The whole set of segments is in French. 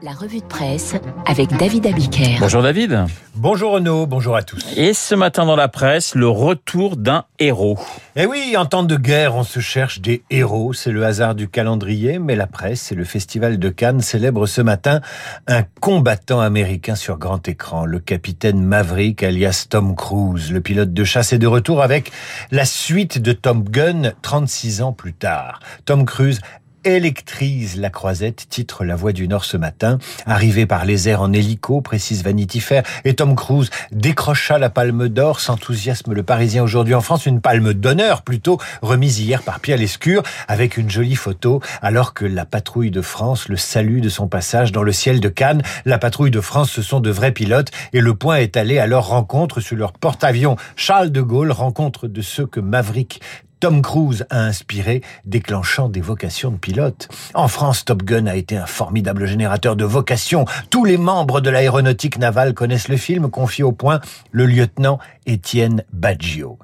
La revue de presse avec David Abiker. Bonjour David. Bonjour Renaud, bonjour à tous. Et ce matin dans la presse, le retour d'un héros. Eh oui, en temps de guerre, on se cherche des héros. C'est le hasard du calendrier, mais la presse et le Festival de Cannes célèbrent ce matin un combattant américain sur grand écran, le capitaine Maverick alias Tom Cruise. Le pilote de chasse est de retour avec la suite de Top Gun 36 ans plus tard. Tom Cruise électrise la croisette, titre La Voix du Nord ce matin. Arrivé par les airs en hélico, précise Vanity Fair, et Tom Cruise décrocha la palme d'or, s'enthousiasme le Parisien aujourd'hui en France, une palme d'honneur plutôt, remise hier par Pierre Lescure, avec une jolie photo, alors que la patrouille de France le salue de son passage dans le ciel de Cannes. La patrouille de France, ce sont de vrais pilotes, et le point est allé à leur rencontre sur leur porte-avions Charles de Gaulle, rencontre de ceux que Maverick Tom Cruise a inspiré, déclenchant des vocations de pilote. En France, Top Gun a été un formidable générateur de vocations. Tous les membres de l'aéronautique navale connaissent le film, confié au point le lieutenant Étienne Baggio.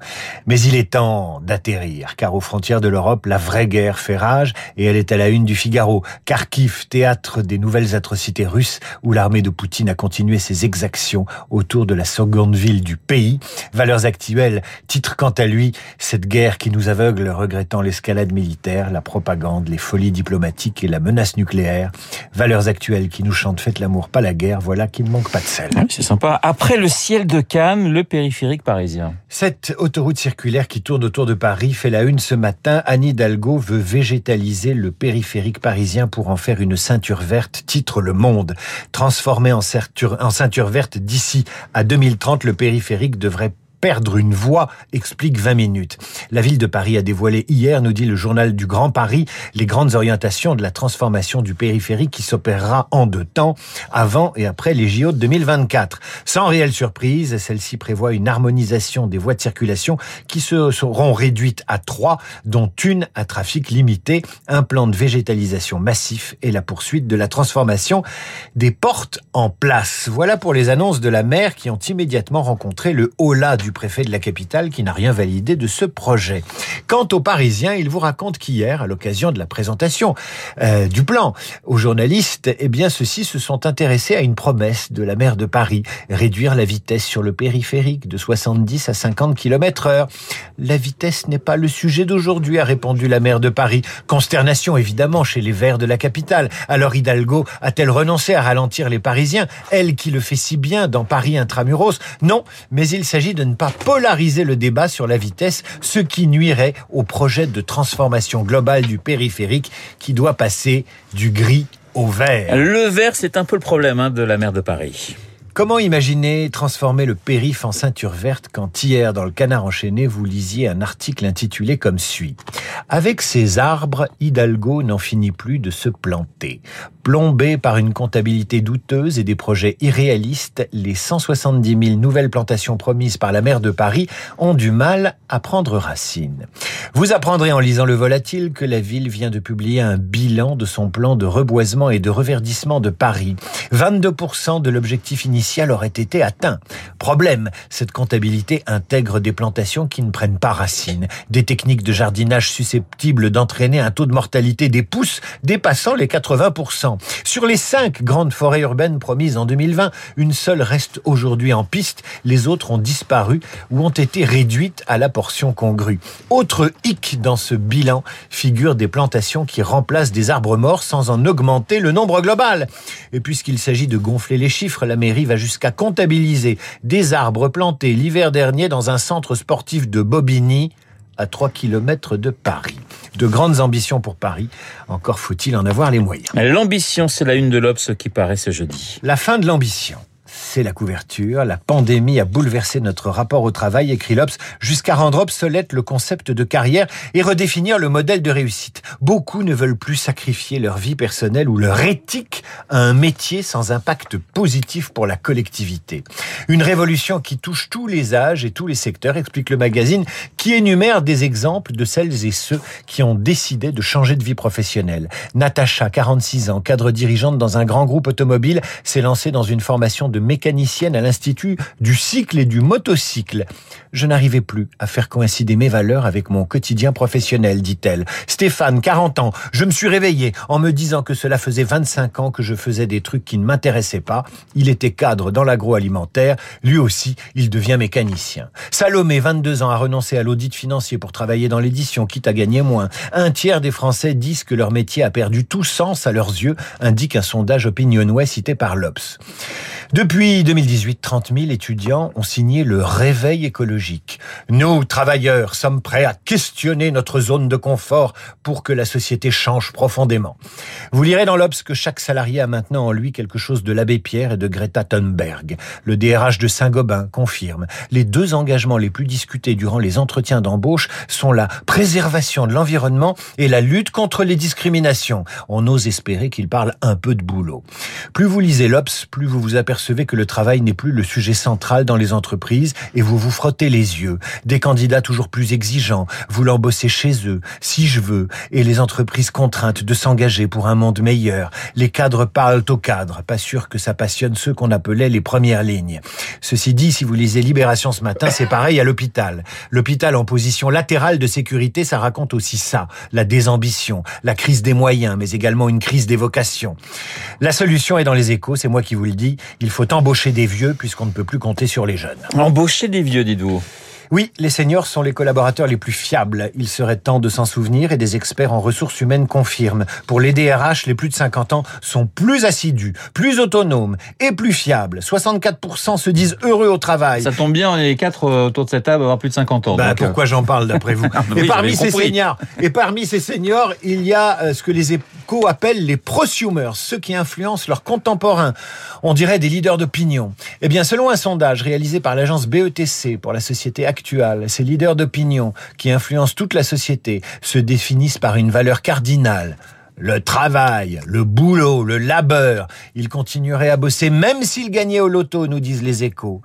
Mais il est temps d'atterrir, car aux frontières de l'Europe, la vraie guerre fait rage, et elle est à la une du Figaro. Kharkiv, théâtre des nouvelles atrocités russes, où l'armée de Poutine a continué ses exactions autour de la seconde ville du pays. Valeurs actuelles, titre quant à lui, cette guerre qui nous aveugles regrettant l'escalade militaire, la propagande, les folies diplomatiques et la menace nucléaire. Valeurs actuelles qui nous chantent Faites l'amour, pas la guerre, voilà qui ne manque pas de sel. Ah c'est sympa. Après le ciel de Cannes, le périphérique parisien. Cette autoroute circulaire qui tourne autour de Paris fait la une ce matin. Anne Hidalgo veut végétaliser le périphérique parisien pour en faire une ceinture verte, titre Le Monde. Transformé en ceinture, en ceinture verte d'ici à 2030, le périphérique devrait perdre une voie, explique 20 minutes. La ville de Paris a dévoilé hier, nous dit le journal du Grand Paris, les grandes orientations de la transformation du périphérique qui s'opérera en deux temps, avant et après les JO de 2024. Sans réelle surprise, celle-ci prévoit une harmonisation des voies de circulation qui se seront réduites à trois, dont une à trafic limité, un plan de végétalisation massif et la poursuite de la transformation des portes en place. Voilà pour les annonces de la maire qui ont immédiatement rencontré le haut-là du préfet de la capitale qui n'a rien validé de ce projet. Quant aux Parisiens, il vous raconte qu'hier, à l'occasion de la présentation euh, du plan aux journalistes, eh bien ceux-ci se sont intéressés à une promesse de la maire de Paris, réduire la vitesse sur le périphérique de 70 à 50 km heure. La vitesse n'est pas le sujet d'aujourd'hui, a répondu la maire de Paris. Consternation évidemment chez les Verts de la capitale. Alors Hidalgo a-t-elle renoncé à ralentir les Parisiens, elle qui le fait si bien dans Paris intramuros? Non, mais il s'agit de ne pas polariser le débat sur la vitesse, qui nuirait au projet de transformation globale du périphérique qui doit passer du gris au vert. Le vert, c'est un peu le problème hein, de la mer de Paris. Comment imaginer transformer le périph en ceinture verte quand hier, dans le canard enchaîné, vous lisiez un article intitulé comme suit. Avec ces arbres, Hidalgo n'en finit plus de se planter. Plombé par une comptabilité douteuse et des projets irréalistes, les 170 000 nouvelles plantations promises par la maire de Paris ont du mal à prendre racine. Vous apprendrez en lisant le volatile que la ville vient de publier un bilan de son plan de reboisement et de reverdissement de Paris. 22% de l'objectif initial aurait été atteint. Problème, cette comptabilité intègre des plantations qui ne prennent pas racine, des techniques de jardinage susceptibles d'entraîner un taux de mortalité des pousses dépassant les 80%. Sur les cinq grandes forêts urbaines promises en 2020, une seule reste aujourd'hui en piste. Les autres ont disparu ou ont été réduites à la portion congrue. Autre hic dans ce bilan figure des plantations qui remplacent des arbres morts sans en augmenter le nombre global. Et puisqu'il s'agit de gonfler les chiffres, la mairie va jusqu'à comptabiliser des arbres plantés l'hiver dernier dans un centre sportif de Bobigny à 3 km de Paris. De grandes ambitions pour Paris, encore faut-il en avoir les moyens. L'ambition, c'est la une de l'Obs qui paraît ce jeudi. La fin de l'ambition c'est la couverture. La pandémie a bouleversé notre rapport au travail, écrit l'Obs, jusqu'à rendre obsolète le concept de carrière et redéfinir le modèle de réussite. Beaucoup ne veulent plus sacrifier leur vie personnelle ou leur éthique à un métier sans impact positif pour la collectivité. Une révolution qui touche tous les âges et tous les secteurs, explique le magazine, qui énumère des exemples de celles et ceux qui ont décidé de changer de vie professionnelle. Natacha, 46 ans, cadre dirigeante dans un grand groupe automobile, s'est lancée dans une formation de mécanicienne à l'Institut du cycle et du motocycle. Je n'arrivais plus à faire coïncider mes valeurs avec mon quotidien professionnel, dit-elle. Stéphane, 40 ans, je me suis réveillé en me disant que cela faisait 25 ans que je faisais des trucs qui ne m'intéressaient pas. Il était cadre dans l'agroalimentaire. Lui aussi, il devient mécanicien. Salomé, 22 ans, a renoncé à l'audit financier pour travailler dans l'édition, quitte à gagner moins. Un tiers des Français disent que leur métier a perdu tout sens à leurs yeux, indique un sondage Opinionway cité par l'Obs. Depuis 2018, 30 000 étudiants ont signé le réveil écologique. Nous, travailleurs, sommes prêts à questionner notre zone de confort pour que la société change profondément. Vous lirez dans l'Obs que chaque salarié a maintenant en lui quelque chose de l'abbé Pierre et de Greta Thunberg. Le DRH de Saint-Gobain confirme. Les deux engagements les plus discutés durant les entretiens d'embauche sont la préservation de l'environnement et la lutte contre les discriminations. On ose espérer qu'il parle un peu de boulot. Plus vous lisez l'Obs, plus vous vous apercevez apercevez que le travail n'est plus le sujet central dans les entreprises et vous vous frottez les yeux. Des candidats toujours plus exigeants, voulant bosser chez eux, si je veux, et les entreprises contraintes de s'engager pour un monde meilleur. Les cadres parlent aux cadres, pas sûr que ça passionne ceux qu'on appelait les premières lignes. Ceci dit, si vous lisez Libération ce matin, c'est pareil à l'hôpital. L'hôpital en position latérale de sécurité, ça raconte aussi ça, la désambition, la crise des moyens, mais également une crise des vocations. La solution est dans les échos, c'est moi qui vous le dis il faut embaucher des vieux puisqu'on ne peut plus compter sur les jeunes. Embaucher des vieux, dites-vous oui, les seniors sont les collaborateurs les plus fiables. Il serait temps de s'en souvenir et des experts en ressources humaines confirment. Pour les DRH, les plus de 50 ans sont plus assidus, plus autonomes et plus fiables. 64% se disent heureux au travail. Ça tombe bien, on est les quatre euh, autour de cette table avoir plus de 50 ans. Bah, euh. pourquoi j'en parle d'après vous ah, et, parmi ces seniors, et parmi ces seniors, il y a euh, ce que les échos appellent les prosumers, ceux qui influencent leurs contemporains. On dirait des leaders d'opinion. Eh bien, selon un sondage réalisé par l'agence BETC pour la société ces leaders d'opinion qui influencent toute la société, se définissent par une valeur cardinale. Le travail, le boulot, le labeur. Ils continueraient à bosser même s'ils gagnaient au loto, nous disent les échos.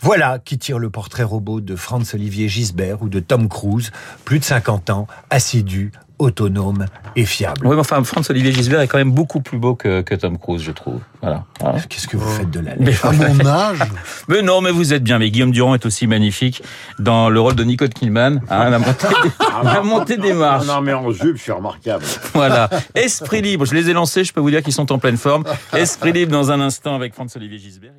Voilà qui tire le portrait robot de Franz-Olivier Gisbert ou de Tom Cruise, plus de 50 ans, assidu, autonome et fiable. Oui, enfin, Franz-Olivier Gisbert est quand même beaucoup plus beau que, Tom Cruise, je trouve. Voilà. Qu'est-ce que vous faites de la À mon âge Mais non, mais vous êtes bien. Mais Guillaume Durand est aussi magnifique dans le rôle de Nicole Kidman. Hein, la, montée des, la montée des marches. Non, mais en jupe, je suis remarquable. Voilà. Esprit libre, je les ai lancés, je peux vous dire qu'ils sont en pleine forme. Esprit libre dans un instant avec Franz-Olivier Gisbert.